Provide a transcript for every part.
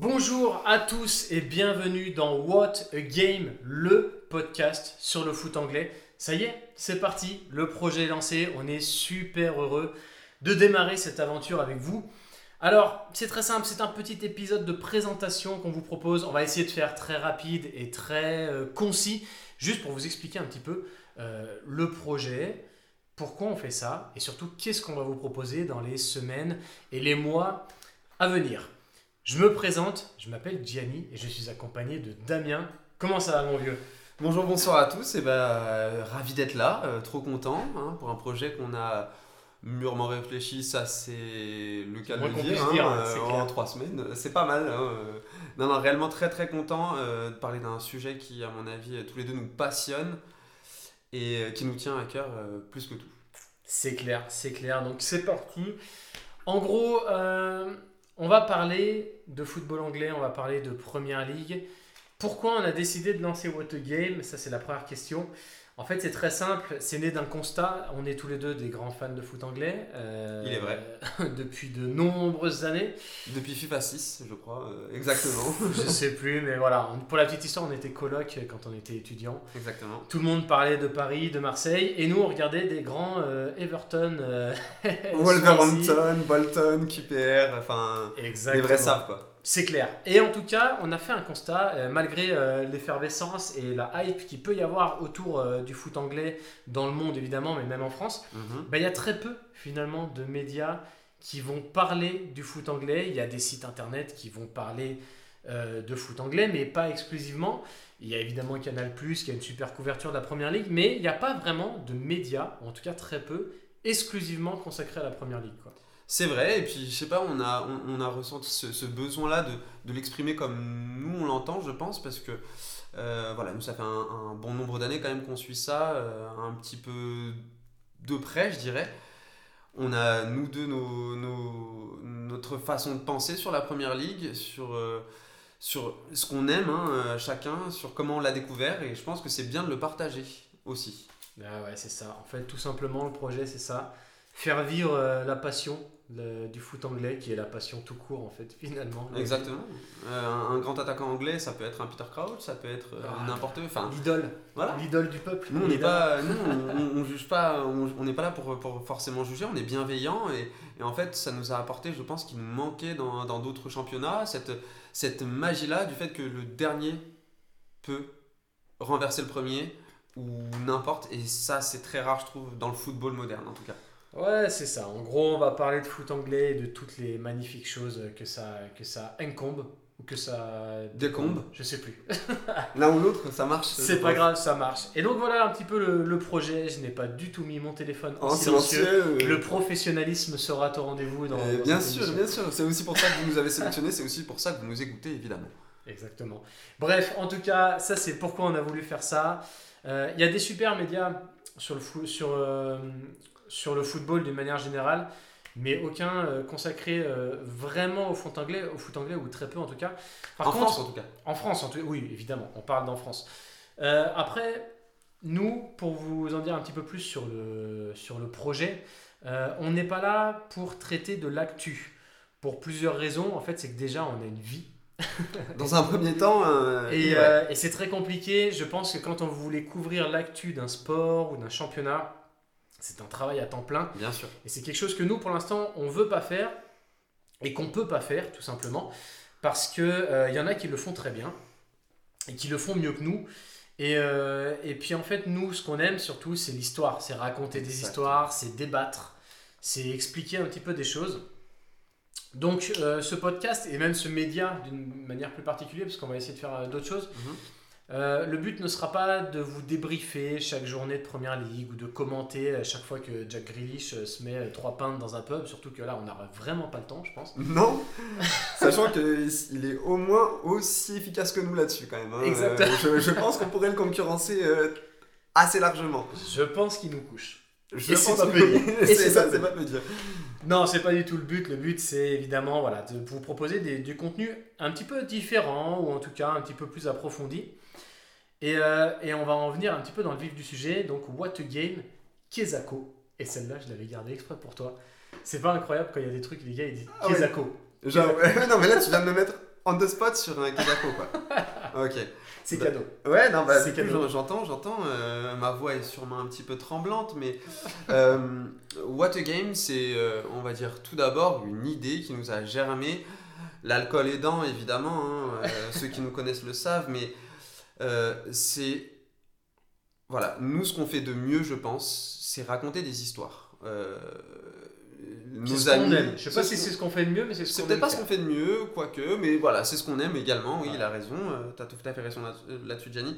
Bonjour à tous et bienvenue dans What a Game, le podcast sur le foot anglais. Ça y est, c'est parti, le projet est lancé, on est super heureux de démarrer cette aventure avec vous. Alors, c'est très simple, c'est un petit épisode de présentation qu'on vous propose. On va essayer de faire très rapide et très euh, concis, juste pour vous expliquer un petit peu euh, le projet, pourquoi on fait ça, et surtout qu'est-ce qu'on va vous proposer dans les semaines et les mois à venir. Je me présente, je m'appelle Gianni et je suis accompagné de Damien. Comment ça va mon vieux? Bonjour, bonsoir à tous. Et ben, euh, ravi d'être là, euh, trop content hein, pour un projet qu'on a mûrement réfléchi. Ça, c'est le cas de le qu'on dire, dire, hein, hein, c'est euh, clair. en trois semaines. C'est pas mal. hein. Non, non, réellement très très content de parler d'un sujet qui, à mon avis, tous les deux nous passionne et qui nous tient à cœur plus que tout. C'est clair, c'est clair. Donc c'est parti. En gros, on va parler de football anglais, on va parler de Première Ligue. Pourquoi on a décidé de lancer What a Game Ça, c'est la première question. En fait, c'est très simple. C'est né d'un constat. On est tous les deux des grands fans de foot anglais. euh, Il est vrai. depuis de nombreuses années. Depuis FIFA 6, je crois, euh, exactement. Je sais plus, mais voilà. Pour la petite histoire, on était coloc quand on était étudiant. exactement. Tout le monde parlait de Paris, de Marseille, et nous on regardait des grands euh, Everton. Wolverhampton, Bolton, QPR, enfin, les Exactement. vrais savent quoi. C'est clair. Et en tout cas, on a fait un constat, euh, malgré euh, l'effervescence et la hype qu'il peut y avoir autour euh, du foot anglais dans le monde évidemment, mais même en France, Mhm. bah, il y a très peu finalement de médias qui vont parler du foot anglais. Il y a des sites internet qui vont parler de foot anglais, mais pas exclusivement. Il y a évidemment Canal+, qui a une super couverture de la Première Ligue, mais il n'y a pas vraiment de médias, en tout cas très peu, exclusivement consacrés à la Première Ligue. Quoi. C'est vrai, et puis je sais pas, on a, on, a ressenti ce, besoin-là de, de l'exprimer comme nous on l'entend, je pense, parce que euh, voilà, nous ça fait un, bon nombre d'années quand même qu'on suit ça, euh, un petit peu de près, je dirais. On a, nous deux, nos, nos- notre façon de penser sur la première ligue, sur, euh, sur ce qu'on aime, hein, chacun, sur comment on l'a découvert, et je pense que c'est bien de le partager aussi. Ah ouais, c'est ça. En fait, tout simplement, le projet, c'est ça. Faire vivre la passion le- du foot anglais, qui est la passion tout court, en fait, finalement. Exactement. Euh, un, un grand attaquant anglais, ça peut être un Peter Crouch, ça peut être euh, Ah, n'importe Enfin, L'idole. voilà. L'idole du peuple. Nous, on n'est pas, nous, on, juge pas, on n'est pas là pour, pour forcément juger. On est bienveillant et, et en fait, ça nous a apporté, je pense, qu'il nous manquait dans dans d'autres championnats cette cette magie-là du fait que le dernier peut renverser le premier ou n'importe. Et ça, c'est très rare, je trouve, dans le football moderne, en tout cas. Ouais, c'est ça. En gros, on va parler de foot anglais et de toutes les magnifiques choses que ça, que ça incombe ou que ça Décombe. Je sais plus. L'un ou l'autre, ça marche. C'est pas grave, ça marche. Et donc voilà un petit peu le, le projet. Je n'ai pas du tout mis mon téléphone en, En silencieux. silencieux. euh, Le professionnalisme sera au rendez-vous dans, euh, dans bien sûr, émission. bien sûr. C'est aussi pour ça que vous nous avez sélectionné. C'est aussi pour ça que vous nous écoutez, évidemment. Exactement. Bref, en tout cas, ça c'est pourquoi on a voulu faire ça. Euh, Il y a des super médias sur le, fo- sur, euh, sur le football d'une manière générale, mais aucun euh, consacré euh, vraiment au foot anglais, au foot anglais ou très peu en tout cas. Par en contre, France, en tout cas. en France, en tout- oui, évidemment, on parle d'en France. Euh, après, nous, pour vous en dire un petit peu plus sur le, sur le projet, euh, on n'est pas là pour traiter de l'actu. Pour plusieurs raisons. En fait, c'est que déjà, on a une vie. Dans un premier temps, euh, Et, ouais. euh, et c'est très compliqué. Je pense que quand on voulait couvrir l'actu d'un sport ou d'un championnat, c'est un travail à temps plein. bien sûr. Et c'est quelque chose que nous, pour l'instant, on veut pas faire et qu'on peut pas faire, tout simplement, parce que euh, y en a qui le font très bien et qui le font mieux que nous. Et, euh, et puis en fait, nous, ce qu'on aime surtout, c'est l'histoire, c'est raconter des Exactement. histoires, c'est débattre, c'est expliquer un petit peu des choses. Donc euh, ce podcast et même ce média d'une manière plus particulière, parce qu'on va essayer de faire d'autres choses, Mhm. Euh, le but ne sera pas de vous débriefer chaque journée de première ligue ou de commenter à chaque fois que Jack Grealish euh, se met euh, trois pintes dans un pub, surtout que là on n'aura vraiment pas le temps, je pense. Non, sachant qu'il est au moins aussi efficace que nous là-dessus quand même. hein. Exactement. Euh, je, je pense qu'on pourrait le concurrencer euh, assez largement. Je pense qu'il nous couche. Je Et c'est peu ça, c'est pas peu dire. Non, c'est pas du tout le but. Le but, c'est évidemment voilà, de vous proposer des, du contenu un petit peu différent ou en tout cas un petit peu plus approfondi. Et, euh, et on va en venir un petit peu dans le vif du sujet. Donc, What a Game, Kezako. Et celle-là, je l'avais gardée exprès pour toi. C'est pas incroyable quand il y a des trucs, les gars, ils disent Ah ouais. Kezako. Genre, non, mais là, tu viens de me mettre on the spot sur un Kidako, quoi. Ok. C'est Bah, cadeau. Ouais, non, bah, j'entends, j'entends. euh, ma voix est sûrement un petit peu tremblante, mais euh, What a Game, c'est, euh, on va dire, tout d'abord une idée qui nous a germé. L'alcool aidant, évidemment, hein, ceux qui nous connaissent le savent, mais c'est. Voilà, nous, ce qu'on fait de mieux, je pense, c'est raconter des histoires. Euh, amis. aime. Je sais pas si ce c'est ce qu'on fait de mieux, mais c'est ce peut-être pas ce qu'on fait de mieux, quoique, mais voilà, c'est ce qu'on aime également. Oui, Ouais. il a raison, euh, t'as tout à fait raison là- là-dessus, Gianni.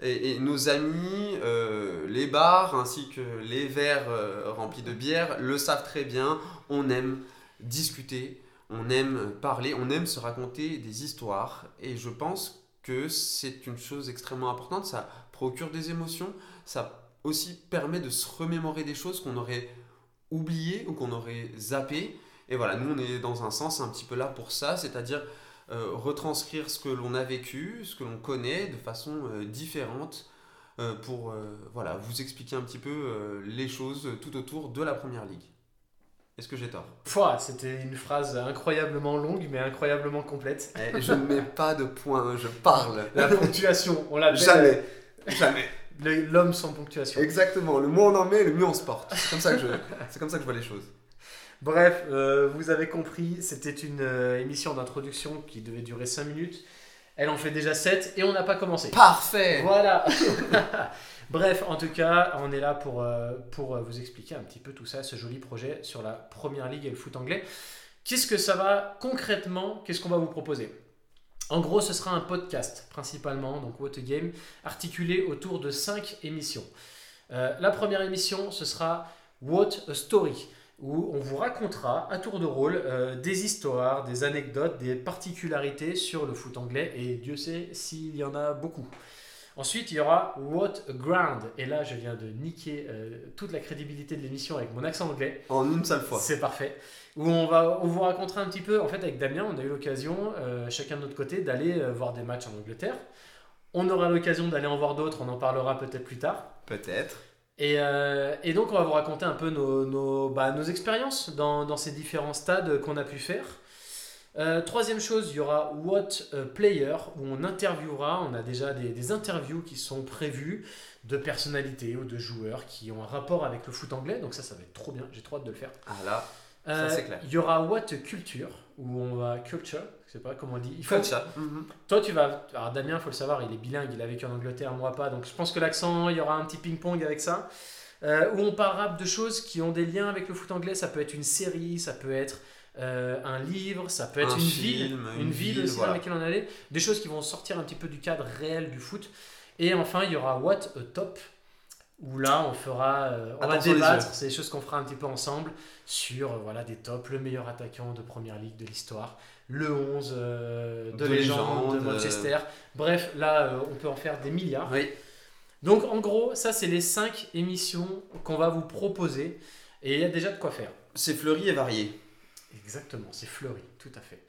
Et, et nos amis, euh, les bars ainsi que les verres euh, remplis de bière le savent très bien. On aime discuter, on aime parler, on aime se raconter des histoires. Et je pense que c'est une chose extrêmement importante. Ça procure des émotions, ça aussi permet de se remémorer des choses qu'on aurait oubliées ou qu'on aurait zappées. Et voilà, nous on est dans un sens un petit peu là pour ça, c'est-à-dire euh, retranscrire ce que l'on a vécu, ce que l'on connaît de façon euh, différente euh, pour voilà, vous expliquer un petit peu les choses tout autour de la première ligue. Est-ce que j'ai tort? Pouah, C'était une phrase incroyablement longue, mais incroyablement complète. Eh, Je ne mets pas de points, je parle. La ponctuation, on l'appelle Jamais, jamais. L'homme sans ponctuation. Exactement, le moins on en met, le mieux on se porte. C'est comme ça que je, c'est comme ça que je vois les choses. Bref, euh, vous avez compris, c'était une euh, émission d'introduction qui devait durer 5 minutes. Elle en fait déjà 7 et on n'a pas commencé. Parfait Voilà. Bref, en tout cas, on est là pour, euh, pour vous expliquer un petit peu tout ça, ce joli projet sur la première ligue et le foot anglais. Qu'est-ce que ça va concrètement Qu'est-ce qu'on va vous proposer? En gros, ce sera un podcast principalement, donc What a Game, articulé autour de 5 émissions. Euh, la première émission, ce sera What a Story, où on vous racontera à tour de rôle euh, des histoires, des anecdotes, des particularités sur le foot anglais, et Dieu sait s'il y en a beaucoup. Ensuite, il y aura What a Ground. Et là, je viens de niquer euh, toute la crédibilité de l'émission avec mon accent anglais. En une seule fois. C'est parfait. Où on, va, on vous racontera un petit peu, en fait, avec Damien, on a eu l'occasion, euh, chacun de notre côté, d'aller euh, voir des matchs en Angleterre. On aura l'occasion d'aller en voir d'autres, on en parlera peut-être plus tard. Peut-être. Et, et donc, on va vous raconter un peu nos, nos, bah, nos expériences dans, dans ces différents stades qu'on a pu faire. Euh, troisième chose, il y aura What a Player, où on interviewera, on a déjà des, des interviews qui sont prévues de personnalités ou de joueurs qui ont un rapport avec le foot anglais, donc ça, ça va être trop bien, j'ai trop hâte de le faire. Ah là, Euh, c'est clair. Il y aura What a Culture, où on va culture, je sais pas comment on dit. Il faut, ça. Mhm. toi, tu vas. Alors, Damien, faut le savoir, il est bilingue, il a vécu en Angleterre, moi pas. Donc, je pense que l'accent, il y aura un petit ping-pong avec ça. Euh, où on parlera de choses qui ont des liens avec le foot anglais. Ça peut être une série, ça peut être euh, un livre, ça peut être Un une film, ville, une une ville ville, aussi voilà. dans laquelle on allait. Des choses qui vont sortir un petit peu du cadre réel du foot. Et enfin, il y aura What a Top, où là, on fera, euh, on va débattre. C'est des choses qu'on fera un petit peu ensemble sur euh, voilà des tops, le meilleur attaquant de première ligue de l'histoire, le 11 euh, de, De légende, de. Manchester. Bref, là, on peut en faire des milliards. Oui. Donc, en gros, ça, c'est les 5 émissions qu'on va vous proposer. Et il y a déjà de quoi faire. C'est fleuri et varié. Exactement, c'est fleuri, tout à fait.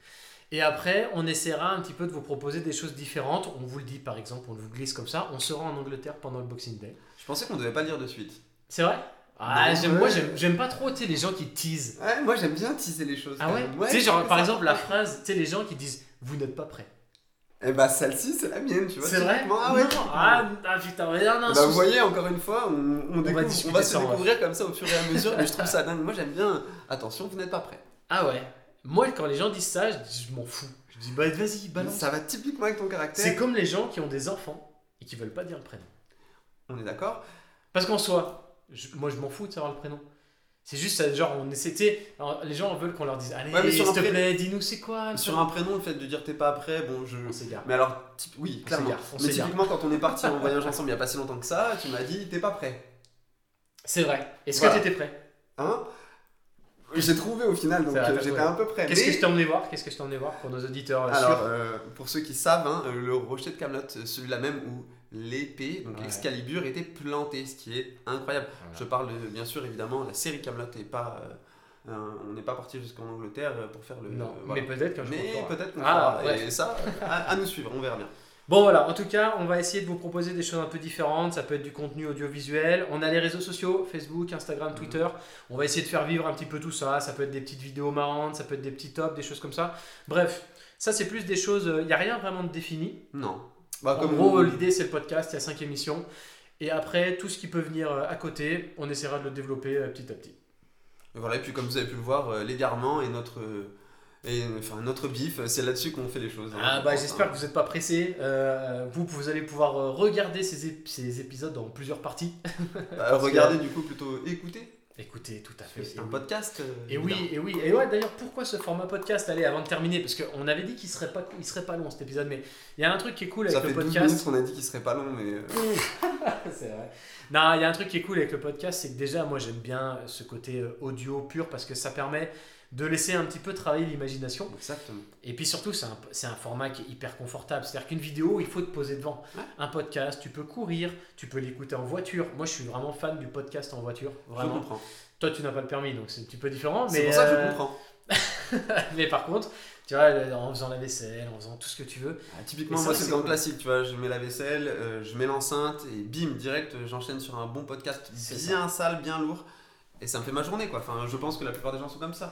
Et après, on essaiera un petit peu de vous proposer des choses différentes. On vous le dit, par exemple, on vous glisse comme ça. On sera en Angleterre pendant le Boxing Day. Je pensais qu'on devait pas le dire de suite. C'est vrai? Ah, Non, j'aime- ouais. Moi, j'aime pas trop tu sais, les gens qui teasent. Ouais, moi j'aime bien teaser les choses. Ah ouais? Tu sais, genre, par ça exemple, la phrase, tu sais, les gens qui disent Vous n'êtes pas prêt. Eh bah celle-ci c'est la mienne, tu vois. C'est vrai? Ah ouais. Non, ah, ah, putain, mais non, non, Bah, sous- vous voyez, encore une fois, on, on, découvre- on discuter va se découvrir comme ça au fur et à mesure, mais je trouve ça dingue. Moi j'aime bien. Attention, vous n'êtes pas prêts. Ah ouais. Moi, quand les gens disent ça, je, dis, je m'en fous. Je dis Bah, vas-y, balance. Ça va typiquement avec ton C'est caractère. comme les gens qui ont des enfants et qui veulent pas dire le prénom. On est d'accord Parce qu'en soi, je- moi, je m'en fous de savoir le prénom. C'est juste, ça, genre, on alors, les gens veulent qu'on leur dise Allez, Ouais, sur s'il un te pré- plaît, dis-nous c'est quoi le Sur prénom un prénom, le fait de dire t'es pas prêt, bon, je. On s'égare. Mais alors, typ- oui, On clairement. on Mais typiquement, quand on est parti en voyage ensemble il y a pas si longtemps que ça, tu m'as dit t'es pas prêt. C'est vrai. Est-ce Voilà. que tu étais prêt? Hein? J'ai trouvé au final, donc euh, j'étais un peu prêt. Qu'est-ce mais- que je t'ai emmené voir? Qu'est-ce que je t'ai emmené voir pour nos auditeurs Alors, euh, pour ceux qui savent, hein, euh, le rocher de Camelot, celui-là même où l'épée, donc Ouais. l'Excalibur, était plantée, ce qui est incroyable. Voilà. Je parle de- bien sûr évidemment la série Camelot et pas, euh, on n'est pas parti jusqu'en Angleterre pour faire le. Non, voilà. mais peut-être jour. on Mais peut-être qu'on Ah, fera. Et ça, à, à nous suivre, on verra bien. Bon voilà, en tout cas, on va essayer de vous proposer des choses un peu différentes. Ça peut être du contenu audiovisuel. On a les réseaux sociaux, Facebook, Instagram, Mhm. Twitter. On va essayer de faire vivre un petit peu tout ça. Ça peut être des petites vidéos marrantes, ça peut être des petits tops, des choses comme ça. Bref, ça c'est plus des choses. Il n'y a rien vraiment de défini. Non. Bah, En comme gros, l'idée c'est le podcast, il y a 5 émissions. Et après, tout ce qui peut venir euh, à côté, on essaiera de le développer euh, petit à petit. Et Voilà, et puis comme vous avez pu le voir, euh, l'égarement et notre, et, enfin, notre bif, euh, c'est là-dessus qu'on fait les choses. hein. Ah bah j'espère que vous n'êtes pas pressés. Euh, vous, vous allez pouvoir euh, regarder ces, ép- ces épisodes en plusieurs parties. Bah, regardez du coup plutôt écoutez. Écoutez, tout à fait. C'est un oui. podcast. euh, Et oui, et oui, et ouais, d'ailleurs, pourquoi ce format podcast? Allez, avant de terminer, parce qu'on avait dit qu'il serait pas, il serait pas long cet épisode, mais il y a un truc qui est cool avec Ça fait le 12 podcast. minutes qu'on a dit qu'il serait pas long, mais. euh, c'est vrai. Non, il y a un truc qui est cool avec le podcast, c'est que déjà, moi, j'aime bien ce côté audio pur parce que ça permet de laisser un petit peu travailler l'imagination. Exactement. Et puis surtout, c'est un, un format qui est hyper confortable. C'est-à-dire qu'une vidéo, il faut te poser devant. Ouais. Un podcast, tu peux courir, tu peux l'écouter en voiture. Moi, je suis vraiment fan du podcast en voiture. Je Vraiment. comprends. Toi, tu n'as pas le permis, donc c'est un petit peu différent. C'est pour ça que euh, je comprends. mais par contre, tu vois, en faisant la vaisselle, en faisant tout ce que tu veux. Ah, typiquement, ça, moi, c'est le cool. classique, tu vois. Je mets la vaisselle, euh, je mets l'enceinte et bim, direct, euh, j'enchaîne sur un bon podcast bien sale, bien lourd. Et ça me fait ma journée, quoi. Enfin, je pense que la plupart des gens sont comme ça.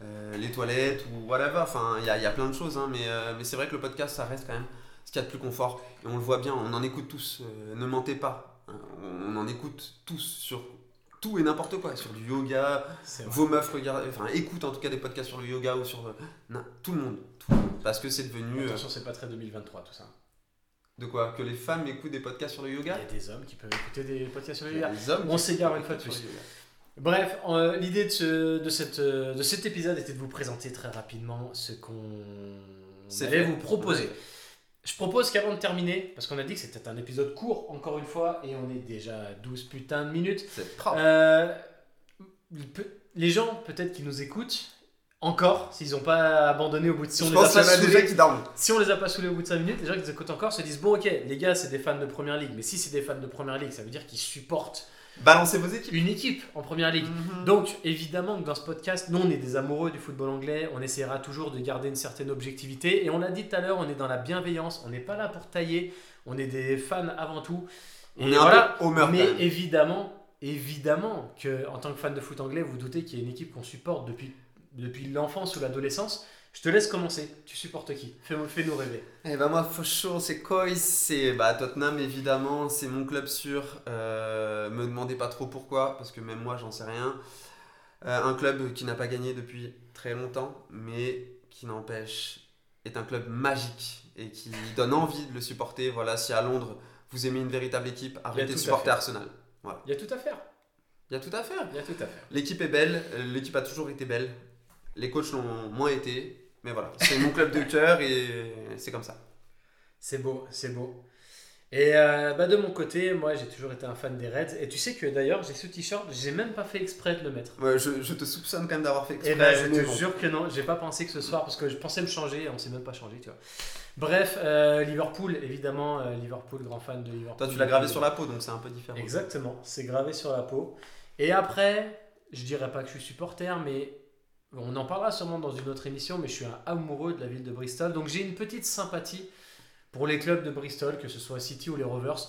Euh, les toilettes ou whatever. Enfin, il y y a plein de choses, hein, mais, euh, mais c'est vrai que le podcast, ça reste quand même ce qu'il y a de plus confort. Et on le voit bien, on en écoute tous. euh, ne mentez pas. On en écoute tous sur tout et n'importe quoi. Sur du yoga, vos meufs regardent, enfin écoutent en tout cas des podcasts sur le yoga ou sur. non, tout le monde. Tout le monde. Parce que c'est devenu. Attention, c'est pas très 2023 tout ça. de quoi? Que les femmes écoutent des podcasts sur le Il y yoga a des hommes qui peuvent écouter des podcasts sur le yoga. des hommes On s'égare une fois de plus. Bref, euh, l'idée de, ce- de, cette, euh, de cet épisode était de vous présenter très rapidement ce qu'on allait vous proposer. Ouais. Je propose qu'avant de terminer, parce qu'on a dit que c'était un épisode court, encore une fois, et on est déjà à 12 putains de minutes, C'est propre. euh, les gens peut-être qui nous écoutent, encore, s'ils n'ont pas abandonné au bout de... Si on je les pense a qu'il y pas en a saoulés- déjà qui dorment. si on les a pas saoulés au bout de 5 minutes, les gens qui nous écoutent encore se disent bon ok, les gars c'est des fans de Première Ligue, mais si c'est des fans de Première Ligue, ça veut dire qu'ils supportent Balancez vos équipes. une équipe en Première Ligue. Mhm. Donc évidemment que dans ce podcast, nous on est des amoureux du football anglais, on essaiera toujours de garder une certaine objectivité, et on l'a dit tout à l'heure, on est dans la bienveillance, on n'est pas là pour tailler, on est des fans avant tout. On est un voilà, peu Homer. mais évidemment, évidemment que en tant que fan de foot anglais, vous doutez qu'il y a une équipe qu'on supporte depuis, depuis l'enfance ou l'adolescence. Je te laisse commencer. Tu supportes qui? Fais- Fais-nous rêver. Eh ben moi, sure, c'est Coy, c'est bah, Tottenham évidemment, c'est mon club sûr. Euh, me demandez pas trop pourquoi, parce que même moi, j'en sais rien. Euh, un club qui n'a pas gagné depuis très longtemps, mais qui n'empêche est un club magique et qui donne envie de le supporter. Voilà, si à Londres vous aimez une véritable équipe, arrêtez de supporter. Arsenal. Il y a tout à faire. Il y a tout à faire. Il y a tout à faire. L'équipe est belle, l'équipe a toujours été belle. Les coachs l'ont moins été, mais voilà, c'est mon club de cœur et c'est comme ça. C'est beau, c'est beau. Et euh, bah de mon côté, moi j'ai toujours été un fan des Reds. Et tu sais que d'ailleurs, j'ai ce t-shirt, j'ai même pas fait exprès de le mettre. Ouais, je, je te soupçonne quand même d'avoir fait exprès. Et ben, je mais te bon. jure que non, j'ai pas pensé que ce soir parce que je pensais me changer et on s'est même pas changé, tu vois. Bref, euh, Liverpool, évidemment, euh, Liverpool, grand fan de Liverpool. Toi, tu l'as gravé sur la peau, donc c'est un peu différent. Exactement, c'est gravé sur la peau. Et après, je dirais pas que je suis supporter, mais on en parlera sûrement dans une autre émission, mais je suis un amoureux de la ville de Bristol. Donc j'ai une petite sympathie pour les clubs de Bristol, que ce soit City ou les Rovers.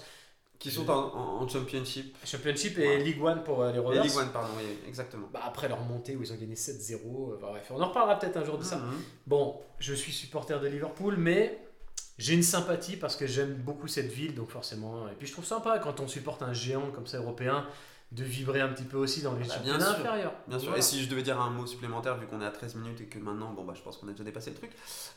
Qui sont en, en- en championship. Championship et Ouais. League One pour euh, les Et Rovers. Ligue 1, pardon, oui, exactement. Bah, après leur montée où ils ont gagné 7-0, euh, bah, bref, on en reparlera peut-être un jour de ça. Mhm. Bon, je suis supporter de Liverpool, mais j'ai une sympathie parce que j'aime beaucoup cette ville, donc forcément. Et puis je trouve sympa quand on supporte un géant comme ça européen de vibrer un petit peu aussi dans les Bah, bien sûr. inférieurs. Bien sûr. Voilà. Et si je devais dire un mot supplémentaire, vu qu'on est à 13 minutes et que maintenant, bon, bah, je pense qu'on a déjà dépassé le truc.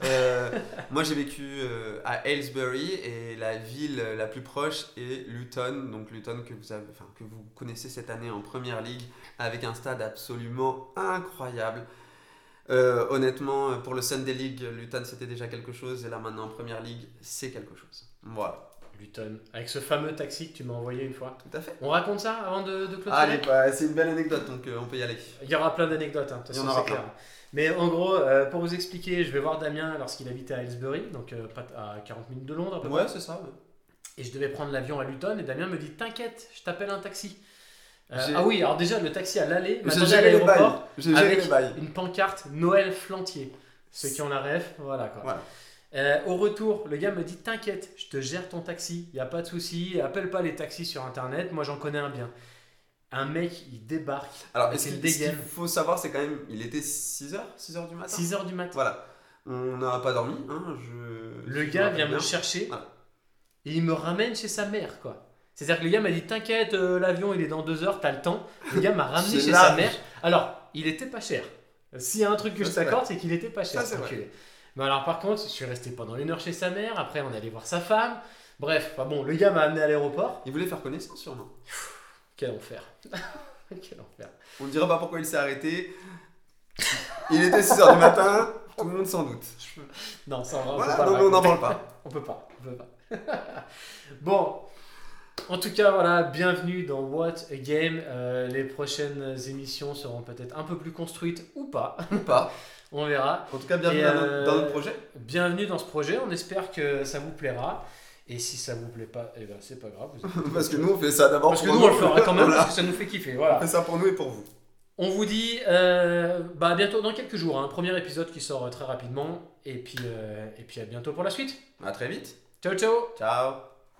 Euh, moi, j'ai vécu euh, à Aylesbury et la ville la plus proche est Luton. Donc, Luton que vous, avez, que vous connaissez cette année en première ligue avec un stade absolument incroyable. Euh, honnêtement, pour le Sunday League, Luton c'était déjà quelque chose et là maintenant en première ligue, c'est quelque chose. Voilà, Luton, avec ce fameux taxi que tu m'as envoyé une fois. tout à fait. On raconte ça avant de, de clôturer Allez, bah, c'est une belle anecdote donc euh, on peut y aller. Il y aura plein d'anecdotes, hein, de toute façon, aura c'est clair. Mais en gros, euh, pour vous expliquer, je vais voir Damien lorsqu'il habitait à Aylesbury, donc euh, à 40 minutes de Londres à peu près. Ouais, c'est ça. ouais. Et je devais prendre l'avion à Luton et Damien me dit T'inquiète, je t'appelle un taxi. Ah oui, alors déjà le taxi à l'aller m'attendait à l'aéroport avec une pancarte Noël Flantier. Ceux qui ont la ref, voilà quoi. Voilà. Euh, au retour, le gars me dit T'inquiète, je te gère ton taxi, il n'y a pas de souci, appelle pas les taxis sur internet, moi j'en connais un bien. Un mec, il débarque. Alors, est-ce qu'il ce qu'il dégaine. faut savoir, c'est quand même. Il était 6h 6h du matin 6h du matin. Voilà. On n'a pas dormi. Hein, je, Le je gars vient me chercher Voilà. et il me ramène chez sa mère, quoi. C'est-à-dire que le gars m'a dit T'inquiète, euh, l'avion il est dans deux heures, t'as le temps. Le gars m'a ramené chez large. sa mère. Alors, il était pas cher. S'il y a un truc que Ça, je t'accorde, c'est qu'il était pas cher. Ça, c'est. Mais alors, par contre, je suis resté pendant une heure chez sa mère. Après, on allait voir sa femme. Bref, enfin bon, le gars m'a amené à l'aéroport. Il voulait faire connaissance, sûrement. Quel enfer. Quel enfer. On ne dira pas pourquoi il s'est arrêté. Il était 6h du matin, tout le monde s'en doute. Non, ça, on Voilà, peut pas on n'en parle pas. On peut pas, on peut pas. bon, en tout cas, voilà, bienvenue dans What a Game. Euh, les prochaines émissions seront peut-être un peu plus construites ou pas, Ou pas. on verra. En tout cas, bienvenue dans, notre, euh, dans notre projet. Bienvenue dans ce projet, on espère que ça vous plaira. Et si ça vous plaît pas, eh ben c'est pas grave. vous Parce que nous, on fait ça d'abord Parce que nous on le fera quand même, Voilà. parce que ça nous fait kiffer. Voilà. On fait ça pour nous et pour vous. On vous dit euh, bah, à bientôt dans quelques jours, un premier épisode qui sort euh, très rapidement. Et puis, et puis à bientôt pour la suite. À très vite. Ciao ciao Ciao.